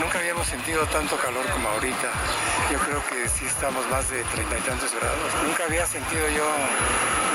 Nunca habíamos sentido tanto calor como ahorita. Yo creo que sí estamos más de treinta y tantos grados. Nunca había sentido yo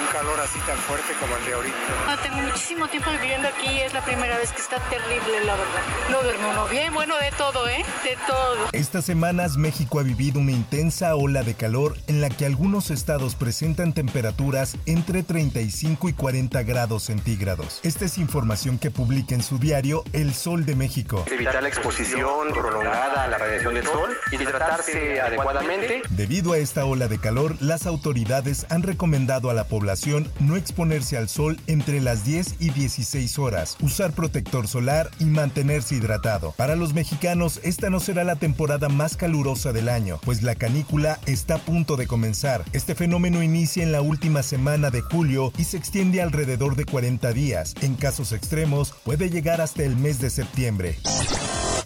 un calor así tan fuerte como el de ahorita. No, tengo muchísimo tiempo viviendo aquí y es la primera vez que está terrible, la verdad. No duermo uno bien, bueno, de todo, ¿eh? De todo. Estas semanas México ha vivido una intensa ola de calor en la que algunos estados presentan temperaturas entre 35 y 40 grados centígrados. Esta es información que publica en su diario El Sol de México. Evitar la exposición prolongada a la radiación del sol y hidratarse adecuadamente. Debido a esta ola de calor, las autoridades han recomendado a la población no exponerse al sol entre las 10 y 16 horas, usar protector solar y mantenerse hidratado. Para los mexicanos, esta no será la temporada más calurosa del año, pues la canícula está a punto de comenzar. Este fenómeno inicia en la última semana de julio y se extiende alrededor de 40 días. En casos extremos, puede llegar hasta el mes de septiembre.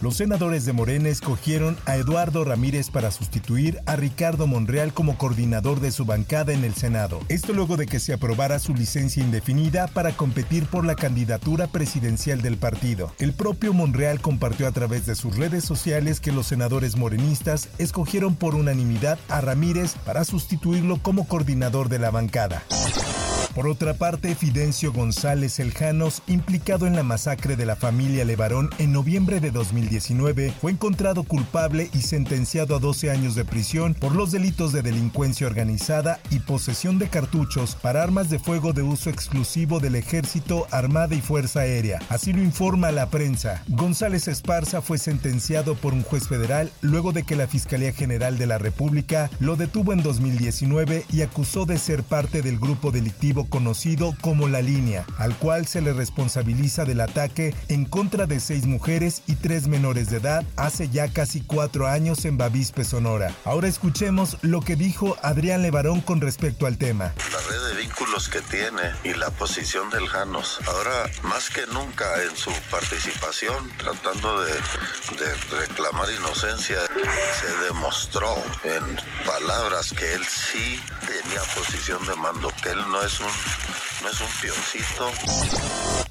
Los senadores de Morena escogieron a Eduardo Ramírez para sustituir a Ricardo Monreal como coordinador de su bancada en el Senado. Esto luego de que se aprobara su licencia indefinida para competir por la candidatura presidencial del partido. El propio Monreal compartió a través de sus redes sociales que los senadores morenistas escogieron por unanimidad a Ramírez para sustituirlo como coordinador de la bancada. Por otra parte, Fidencio González Eljanos, implicado en la masacre de la familia Levarón en noviembre de 2019, fue encontrado culpable y sentenciado a 12 años de prisión por los delitos de delincuencia organizada y posesión de cartuchos para armas de fuego de uso exclusivo del Ejército, Armada y Fuerza Aérea. Así lo informa la prensa. González Esparza fue sentenciado por un juez federal luego de que la Fiscalía General de la República lo detuvo en 2019 y acusó de ser parte del grupo delictivo conocido como La Línea, al cual se le responsabiliza del ataque en contra de seis mujeres y tres menores de edad hace ya casi cuatro años en Bavispe, Sonora. Ahora escuchemos lo que dijo Adrián Levarón con respecto al tema. Vínculos que tiene y la posición del Janos, ahora más que nunca en su participación, tratando de, reclamar inocencia, se demostró en palabras que él sí tenía posición de mando, que él no es un no es un pioncito.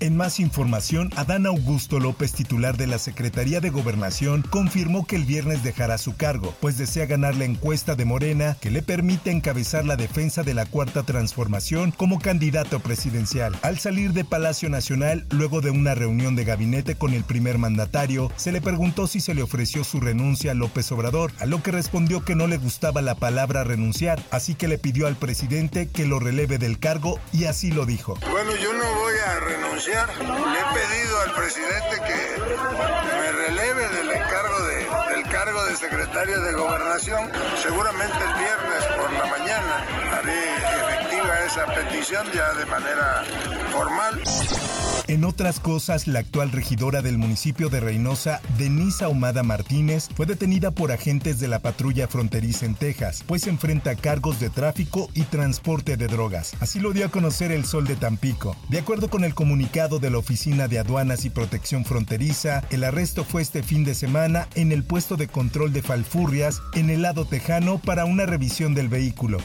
En más información, Adán Augusto López, titular de la Secretaría de Gobernación, confirmó que el viernes dejará su cargo, pues desea ganar la encuesta de Morena que le permite encabezar la defensa de la Cuarta Transformación como candidato presidencial. Al salir de Palacio Nacional, luego de una reunión de gabinete con el primer mandatario, se le preguntó si se le ofreció su renuncia a López Obrador, a lo que respondió que no le gustaba la palabra renunciar, así que le pidió al presidente que lo releve del cargo y así lo dijo. Bueno, yo no voy a renunciar. Le he pedido al presidente que me releve del encargo de, del cargo de secretario de gobernación. Seguramente el viernes por la mañana haré esa petición ya de manera formal. En otras cosas, la actual regidora del municipio de Reynosa, Denise Ahumada Martínez, fue detenida por agentes de la patrulla fronteriza en Texas, pues enfrenta cargos de tráfico y transporte de drogas. Así lo dio a conocer el Sol de Tampico. De acuerdo con el comunicado de la Oficina de Aduanas y Protección Fronteriza, el arresto fue este fin de semana en el puesto de control de Falfurrias, en el lado tejano, para una revisión del vehículo.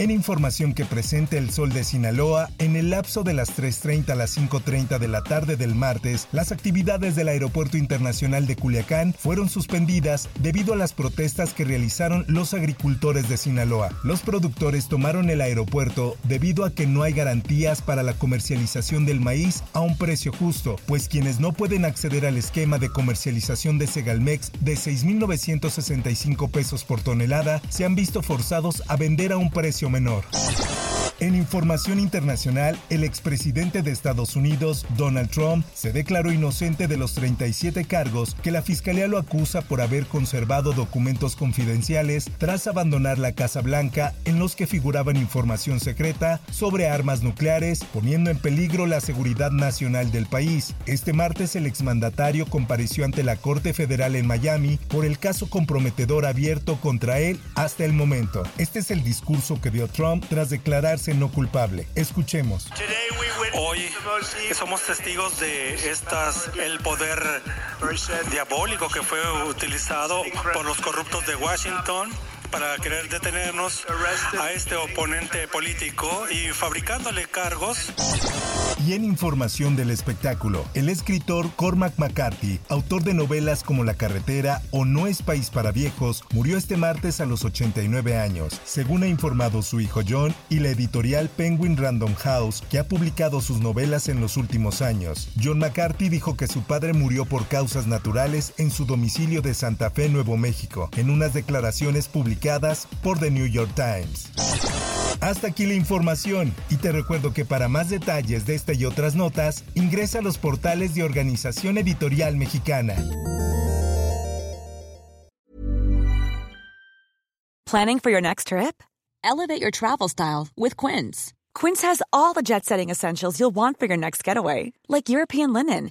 En información que presenta el Sol de Sinaloa, en el lapso de las 3.30 a las 5.30 de la tarde del martes, las actividades del Aeropuerto Internacional de Culiacán fueron suspendidas debido a las protestas que realizaron los agricultores de Sinaloa. Los productores tomaron el aeropuerto debido a que no hay garantías para la comercialización del maíz a un precio justo, pues quienes no pueden acceder al esquema de comercialización de Segalmex de 6.965 pesos por tonelada se han visto forzados a vender a un precio menor. En información internacional, el expresidente de Estados Unidos, Donald Trump, se declaró inocente de los 37 cargos que la fiscalía lo acusa por haber conservado documentos confidenciales tras abandonar la Casa Blanca en los que figuraban información secreta sobre armas nucleares, poniendo en peligro la seguridad nacional del país. Este martes el exmandatario compareció ante la Corte Federal en Miami por el caso comprometedor abierto contra él hasta el momento. Este es el discurso que dio Trump tras declararse no culpable. Escuchemos. Hoy somos testigos de estas el poder diabólico que fue utilizado por los corruptos de Washington para querer detenernos a este oponente político y fabricándole cargos. Y en información del espectáculo, el escritor Cormac McCarthy, autor de novelas como La carretera o No es país para viejos, murió este martes a los 89 años, según ha informado su hijo John y la editorial Penguin Random House, que ha publicado sus novelas en los últimos años. John McCarthy dijo que su padre murió por naturales en su domicilio de Santa Fe, Nuevo México, en unas declaraciones publicadas por The New York Times. Hasta aquí la información y te recuerdo que para más detalles de esta y otras notas, ingresa a los portales de Organización Editorial Mexicana. Planning for your next trip? Elevate your travel style with Quince. Quince has all the jet-setting essentials you'll want for your next getaway, like European linen,